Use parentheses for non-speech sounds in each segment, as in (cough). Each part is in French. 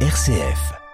RCF.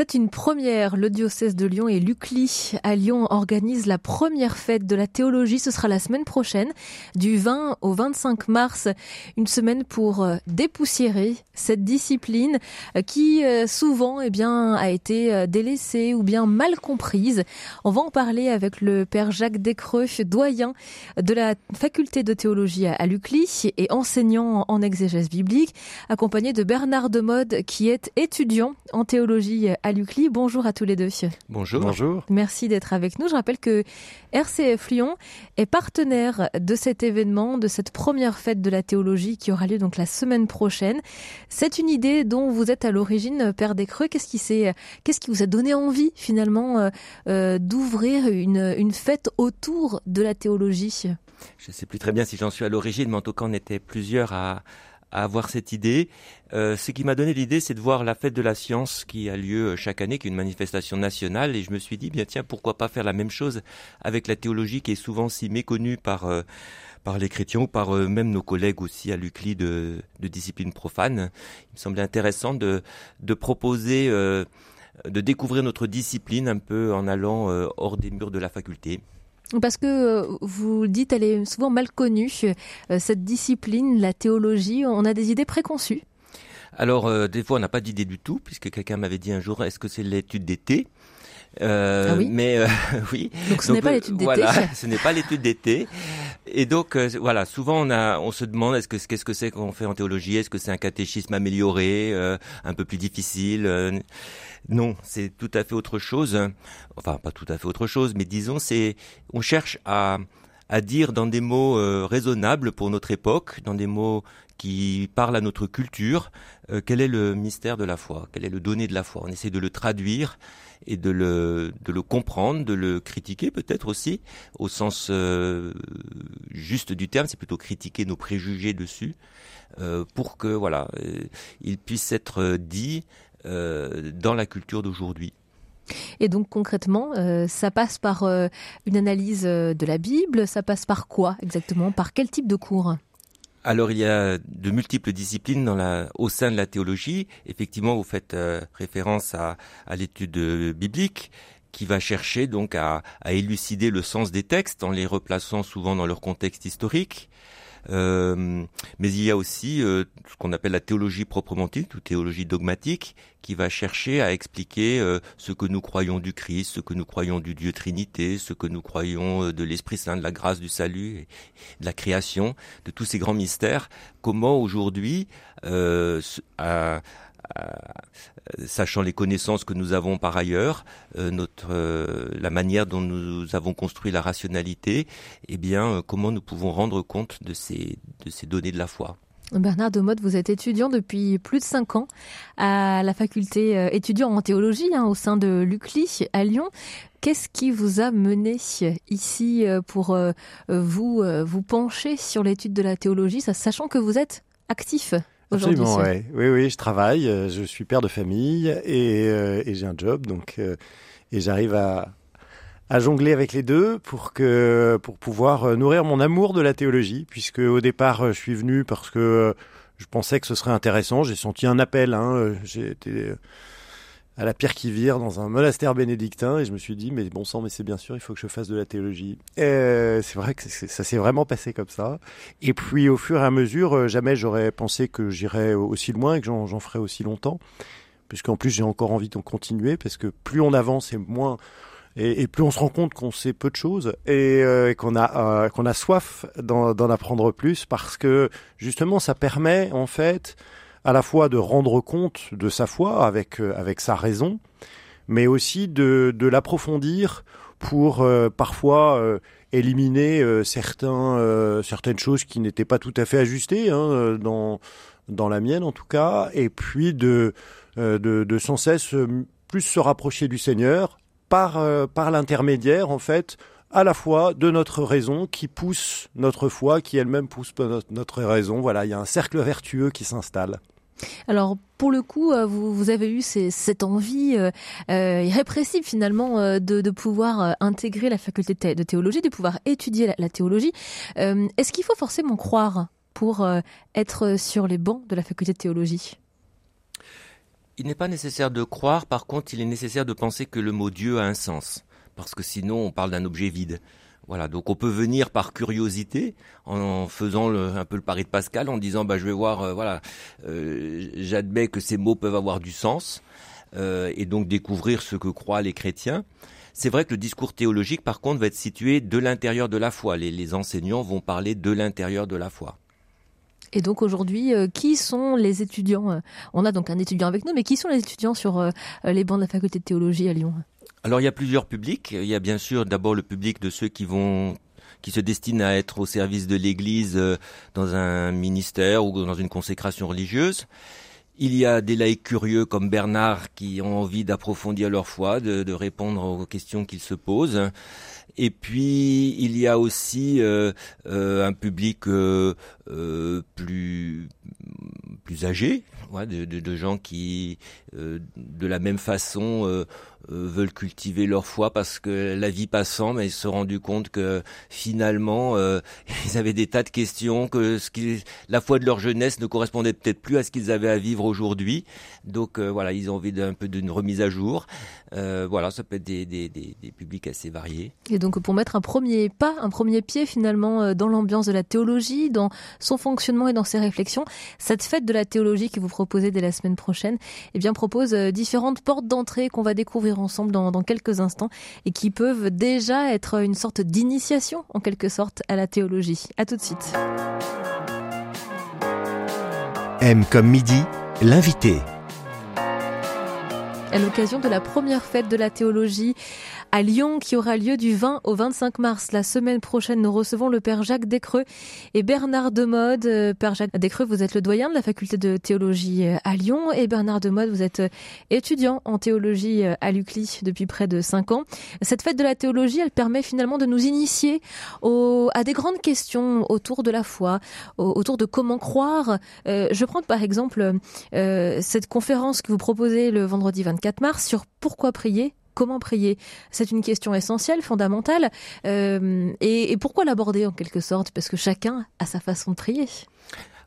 C'est une première. Le diocèse de Lyon et l'UCLI à Lyon organisent la première fête de la théologie. Ce sera la semaine prochaine, du 20 au 25 mars. Une semaine pour euh, dépoussiérer cette discipline euh, qui euh, souvent eh bien, a été délaissée ou bien mal comprise. On va en parler avec le père Jacques Descreux, doyen de la faculté de théologie à l'UCLI et enseignant en exégèse biblique, accompagné de Bernard Demode qui est étudiant en théologie à l'UCLI. Bonjour à tous les deux. Bonjour. Bonjour. Merci d'être avec nous. Je rappelle que RCF Lyon est partenaire de cet événement, de cette première fête de la théologie qui aura lieu donc la semaine prochaine. C'est une idée dont vous êtes à l'origine, Père Descreux. Qu'est-ce qui s'est, qu'est-ce qui vous a donné envie finalement euh, euh, d'ouvrir une, une fête autour de la théologie? Je ne sais plus très bien si j'en suis à l'origine, mais en tout cas on était plusieurs à à avoir cette idée. Euh, ce qui m'a donné l'idée, c'est de voir la fête de la science qui a lieu chaque année, qui est une manifestation nationale, et je me suis dit, bien tiens, pourquoi pas faire la même chose avec la théologie qui est souvent si méconnue par euh, par les chrétiens ou par euh, même nos collègues aussi à l'UCLI de, de discipline profane. Il me semblait intéressant de de proposer euh, de découvrir notre discipline un peu en allant hors des murs de la faculté. Parce que euh, vous dites, elle est souvent mal connue, euh, cette discipline, la théologie, on a des idées préconçues. Alors, euh, des fois, on n'a pas d'idée du tout, puisque quelqu'un m'avait dit un jour, est-ce que c'est l'étude d'été euh, ah oui mais euh, (laughs) oui. Donc ce n'est pas l'étude d'été. Voilà, (laughs) ce n'est pas l'étude d'été. Et donc euh, voilà, souvent on a, on se demande est-ce que qu'est-ce que c'est qu'on fait en théologie? Est-ce que c'est un catéchisme amélioré, un peu plus difficile Non, c'est tout à fait autre chose. Enfin, pas tout à fait autre chose, mais disons, c'est on cherche à à dire dans des mots raisonnables pour notre époque, dans des mots qui parlent à notre culture, quel est le mystère de la foi, quel est le donné de la foi? On essaie de le traduire et de le, de le comprendre, de le critiquer peut-être aussi, au sens euh, juste du terme, c'est plutôt critiquer nos préjugés dessus, euh, pour que voilà, euh, il puisse être dit euh, dans la culture d'aujourd'hui. Et donc concrètement, euh, ça passe par euh, une analyse de la Bible, ça passe par quoi exactement? Par quel type de cours? Alors il y a de multiples disciplines au sein de la théologie. Effectivement, vous faites euh, référence à, l'étude biblique qui va chercher donc à, élucider le sens des textes en les replaçant souvent dans leur contexte historique. Euh, mais il y a aussi euh, ce qu'on appelle la théologie proprement dite, ou théologie dogmatique, qui va chercher à expliquer euh, ce que nous croyons du Christ, ce que nous croyons du Dieu Trinité, ce que nous croyons de l'Esprit Saint, de la grâce du salut, de la création, de tous ces grands mystères. Comment aujourd'hui, à, sachant les connaissances que nous avons par ailleurs, euh, notre euh, la manière dont nous avons construit la rationalité, eh bien, euh, comment nous pouvons rendre compte de ces de ces données de la foi. Bernard de Motte, vous êtes étudiant depuis plus de cinq ans à la faculté étudiant en théologie hein, au sein de l'UCLI à Lyon. Qu'est-ce qui vous a mené ici pour vous vous pencher sur l'étude de la théologie, sachant que vous êtes actif? Absolument, ouais. oui, oui, je travaille, euh, je suis père de famille et, euh, et j'ai un job, donc euh, et j'arrive à, à jongler avec les deux pour que pour pouvoir nourrir mon amour de la théologie, puisque au départ je suis venu parce que je pensais que ce serait intéressant, j'ai senti un appel, hein, j'ai été à la pierre qui vire dans un monastère bénédictin. Et je me suis dit mais bon sang mais c'est bien sûr il faut que je fasse de la théologie. Et c'est vrai que ça s'est vraiment passé comme ça. Et puis au fur et à mesure euh, jamais j'aurais pensé que j'irais aussi loin et que j'en ferais aussi longtemps. Puisqu'en plus j'ai encore envie de continuer parce que plus on avance et moins et, et plus on se rend compte qu'on sait peu de choses et, euh, qu'on a euh, qu'on a soif d'en apprendre plus parce que justement ça permet en fait à la fois de rendre compte de sa foi avec, euh, avec sa raison, mais aussi de, de l'approfondir pour euh, parfois euh, éliminer certains, certaines choses qui n'étaient pas tout à fait ajustées, hein, dans, dans la mienne en tout cas, et puis de, de, de sans cesse plus se rapprocher du Seigneur par, par l'intermédiaire en fait à la fois de notre raison qui pousse notre foi, qui elle-même pousse notre raison. Voilà, il y a un cercle vertueux qui s'installe. Alors pour le coup, euh, vous, vous avez eu ces, cette envie euh, euh irrépressible finalement de, de, pouvoir intégrer la faculté de théologie, de pouvoir étudier la, la théologie. Est-ce qu'il faut forcément croire pour être sur les bancs de la faculté de théologie? Il n'est pas nécessaire de croire, par contre, il est nécessaire de penser que le mot Dieu a un sens, parce que sinon on parle d'un objet vide. Voilà, donc on peut venir par curiosité, en faisant un peu le pari de Pascal, en disant bah je vais voir, euh, voilà, euh, j'admets que ces mots peuvent avoir du sens, euh, et donc découvrir ce que croient les chrétiens. C'est vrai que le discours théologique, par contre, va être situé de l'intérieur de la foi. les enseignants vont parler de l'intérieur de la foi. Et donc aujourd'hui, qui sont les étudiants? On a donc un étudiant avec nous, mais qui sont les étudiants sur les bancs de la faculté de théologie à Lyon? Alors il y a plusieurs publics. Il y a bien sûr d'abord le public de ceux qui vont qui se destinent à être au service de l'Église dans un ministère ou dans une consécration religieuse. Il y a des laïcs curieux comme Bernard qui ont envie d'approfondir leur foi, de, de répondre aux questions qu'ils se posent. Et puis il y a aussi euh, euh, un public euh, plus plus âgé, de, de, gens qui de la même façon veulent cultiver leur foi parce que la vie passant, mais ils se sont rendus compte que finalement (laughs) ils avaient des tas de questions, que la foi de leur jeunesse ne correspondait peut-être plus à ce qu'ils avaient à vivre aujourd'hui. Donc voilà, ils ont envie d'un peu d'une remise à jour. voilà, ça peut être des, des, des, publics assez variés. Et donc pour mettre un premier pas, un premier pied finalement euh, dans l'ambiance de la théologie, dans son fonctionnement et dans ses réflexions. Cette fête de la théologie que vous proposez dès la semaine prochaine, eh bien propose euh, différentes portes d'entrée qu'on va découvrir ensemble dans, dans quelques instants et qui peuvent déjà être une sorte d'initiation en quelque sorte à la théologie. À tout de suite. M comme midi, l'invité. À l'occasion de la première fête de la théologie à Lyon qui aura lieu du 20 au 25 mars. La semaine prochaine, nous recevons le Père Jacques Descreux et Bernard Demode. Euh, Père Jacques Descreux, vous êtes le doyen de la faculté de théologie euh, à Lyon et Bernard Demode, vous êtes euh, étudiant en théologie à l'UCLI depuis près de 5 ans. Cette fête de la théologie, elle permet finalement de nous initier à des grandes questions autour de la foi, autour de comment croire. je prends par exemple cette conférence que vous proposez le vendredi 24 mars sur pourquoi prier Comment prier C'est une question essentielle, fondamentale. Euh, et, et pourquoi l'aborder en quelque sorte? Parce que chacun a sa façon de prier.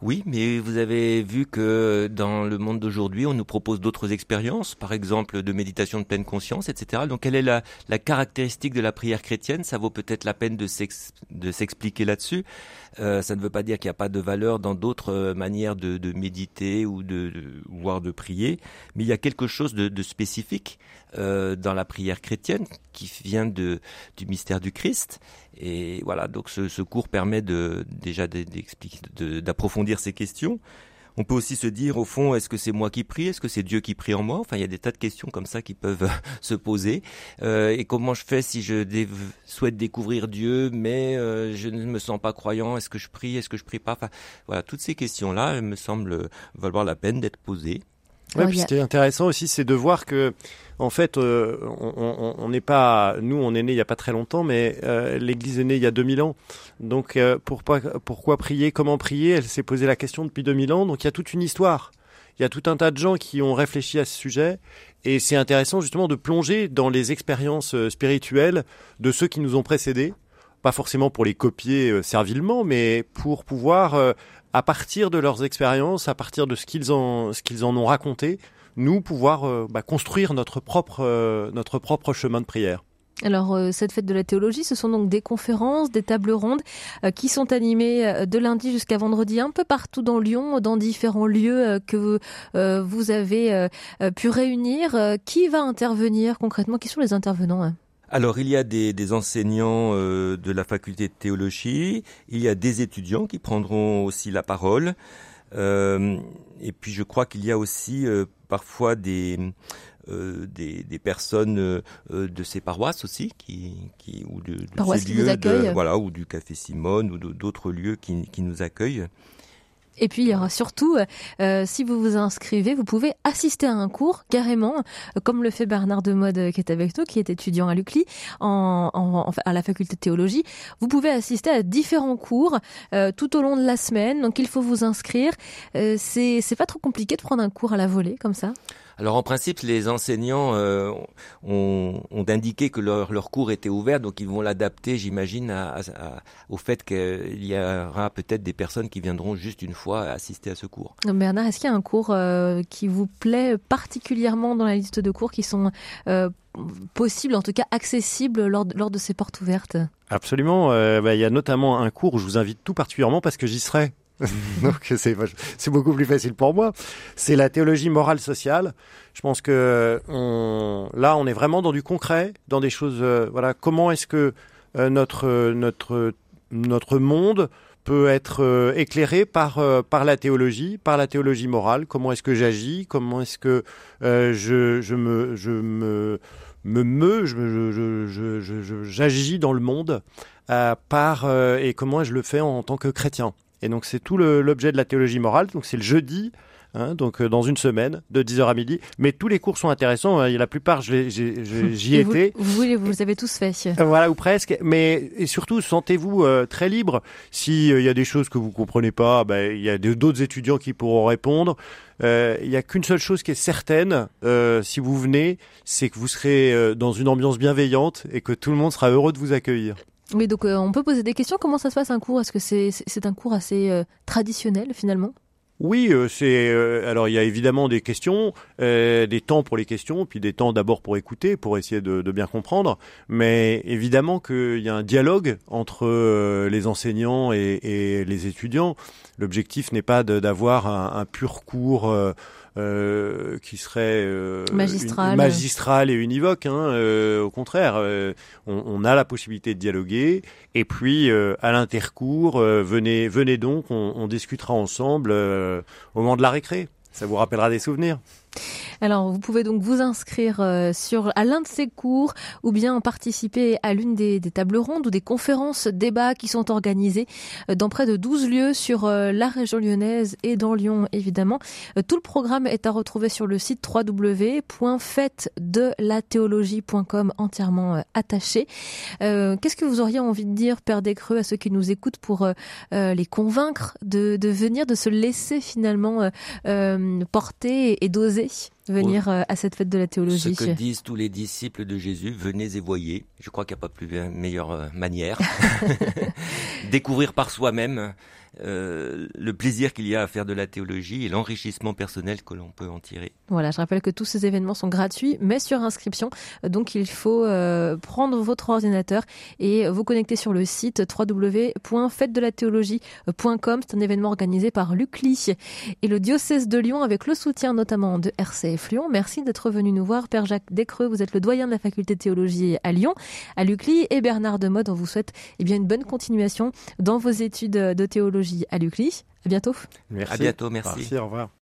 Oui, mais vous avez vu que dans le monde d'aujourd'hui, on nous propose d'autres expériences, par exemple de méditation de pleine conscience, etc. Donc, quelle est la, caractéristique de la prière chrétienne? Ça vaut peut-être la peine de s'expliquer là-dessus. Euh, ça ne veut pas dire qu'il n'y a pas de valeur dans d'autres euh, manières de, de, méditer ou de, de, voire de prier, mais il y a quelque chose de, de spécifique euh, dans la prière chrétienne qui vient de, du mystère du Christ. Et voilà, donc ce, ce cours permet de déjà d'approfondir ces questions. On peut aussi se dire, au fond, est-ce que c'est moi qui prie? Est-ce que c'est Dieu qui prie en moi? Enfin, il y a des tas de questions comme ça qui peuvent se poser. Euh, et comment je fais si je souhaite découvrir Dieu, mais euh, je ne me sens pas croyant? Est-ce que je prie? Est-ce que je prie pas? Enfin, voilà, toutes ces questions-là, me semblent valoir la peine d'être posées. Ouais, puis ce qui est intéressant aussi, c'est de voir que, en fait, euh, on n'est pas, nous, on est né il y a pas très longtemps, mais euh, l'Église est née il y a 2000 ans. Donc, euh, pourquoi, pourquoi prier Comment prier Elle s'est posé la question depuis 2000 ans. Donc, il y a toute une histoire. Il y a tout un tas de gens qui ont réfléchi à ce sujet, et c'est intéressant justement de plonger dans les expériences spirituelles de ceux qui nous ont précédés. Pas forcément pour les copier servilement, mais pour pouvoir à partir de leurs expériences, à partir de ce qu'ils en, ont raconté, nous pouvoir euh, bah, construire notre propre, euh, notre propre chemin de prière. Alors euh, cette fête de la théologie, ce sont donc des conférences, des tables rondes qui sont animées de lundi jusqu'à vendredi un peu partout dans Lyon, dans différents lieux que vous avez pu réunir. qui va intervenir concrètement? Qui sont les intervenants hein? Alors il y a des, des enseignants euh, de la faculté de théologie, il y a des étudiants qui prendront aussi la parole, euh, et puis je crois qu'il y a aussi euh, parfois des, des, des, personnes de ces paroisses aussi, qui, qui ou de, de ces lieux, de, voilà, ou du Café Simone ou d'autres lieux qui, qui nous accueillent. Et puis il y aura surtout, euh, si vous vous inscrivez, vous pouvez assister à un cours carrément, euh, comme le fait Bernard de Mode euh, qui est avec nous, qui est étudiant à l'UCLI, en, en, à la faculté de théologie. Vous pouvez assister à différents cours euh, tout au long de la semaine. Donc il faut vous inscrire. Euh, c'est pas trop compliqué de prendre un cours à la volée comme ça. Alors en principe, les enseignants euh, ont, ont, indiqué que leur, leur, cours était ouvert, donc ils vont l'adapter, j'imagine, à, à, au fait qu'il y aura peut-être des personnes qui viendront juste une fois assister à ce cours. Bernard, est-ce qu'il y a un cours euh, qui vous plaît particulièrement dans la liste de cours qui sont euh, possibles, en tout cas accessibles lors de, lors de ces portes ouvertes? Absolument. Euh, bah, il y a notamment un cours où je vous invite tout particulièrement parce que j'y serai. (laughs) Donc c'est beaucoup plus facile pour moi. C'est la théologie morale sociale. Je pense que on, là on est vraiment dans du concret, dans des choses. Euh, voilà, comment est-ce que euh, notre notre notre monde peut être euh, éclairé par euh, par la théologie, par la théologie morale? Comment est-ce que j'agis? Comment est-ce que euh, je je me je me me me je, j'agis dans le monde par et comment je le fais en tant que chrétien? Et donc c'est tout l'objet de la théologie morale. Donc c'est le jeudi Hein, donc euh, dans une semaine, de 10h à midi. Mais tous les cours sont intéressants. Hein, la plupart, (laughs) j'y étais. Vous, vous, vous avez tous fait. Euh, voilà, ou presque. Mais et surtout, sentez-vous euh, très libre. S'il y a des choses que vous comprenez pas, ben, il y a d'autres étudiants qui pourront répondre. Il n'y a qu'une seule chose qui est certaine, si vous venez, c'est que vous serez dans une ambiance bienveillante et que tout le monde sera heureux de vous accueillir. Oui, donc on peut poser des questions. Comment ça se passe un cours? Est-ce que c'est un cours assez traditionnel finalement? Oui, euh, c'est euh, alors il y a évidemment des questions, euh, des temps pour les questions, puis des temps d'abord pour écouter, pour essayer de, bien comprendre. Mais évidemment qu'il y a un dialogue entre les enseignants et, les étudiants. L'objectif n'est pas d'avoir un, pur cours euh, qui serait euh, magistral. et univoque. Hein, euh, au contraire, on, on, a la possibilité de dialoguer. Et puis, à l'intercours, venez, venez donc, on, on discutera ensemble au moment de la récré. Ça vous rappellera des souvenirs. Alors, vous pouvez donc vous inscrire euh, sur à l'un de ces cours ou bien participer à l'une des, tables rondes ou des conférences, débats qui sont organisés euh, dans près de 12 lieux sur euh, la région lyonnaise et dans Lyon, évidemment. Tout le programme est à retrouver sur le site www.fêtedelaThéologie.com entièrement attaché. Qu'est-ce que vous auriez envie de dire, Père Descreux, à ceux qui nous écoutent pour les convaincre de, venir, de se laisser finalement porter et d'oser venir euh, à cette fête de la théologie. Ce que disent tous les disciples de Jésus, venez et voyez. Je crois qu'il n'y a pas plus meilleure euh, manière. (laughs) (laughs) Découvrir par soi-même euh, le plaisir qu'il y a à faire de la théologie et l'enrichissement personnel que l'on peut en tirer. Voilà, je rappelle que tous ces événements sont gratuits, mais sur inscription. Donc il faut euh, prendre votre ordinateur et vous connecter sur le site www.fêtedelaThéologie.com. C'est un événement organisé par l'UCLI et le diocèse de Lyon avec le soutien notamment de RCF Lyon. Merci d'être venu nous voir. Père Jacques Descreux, vous êtes le doyen de la faculté de théologie à Lyon, à l'UCLI et Bernard Demode, on vous souhaite eh bien, une bonne continuation dans vos études de théologie à l'UCLI. À bientôt. Merci. À bientôt, merci. merci au revoir.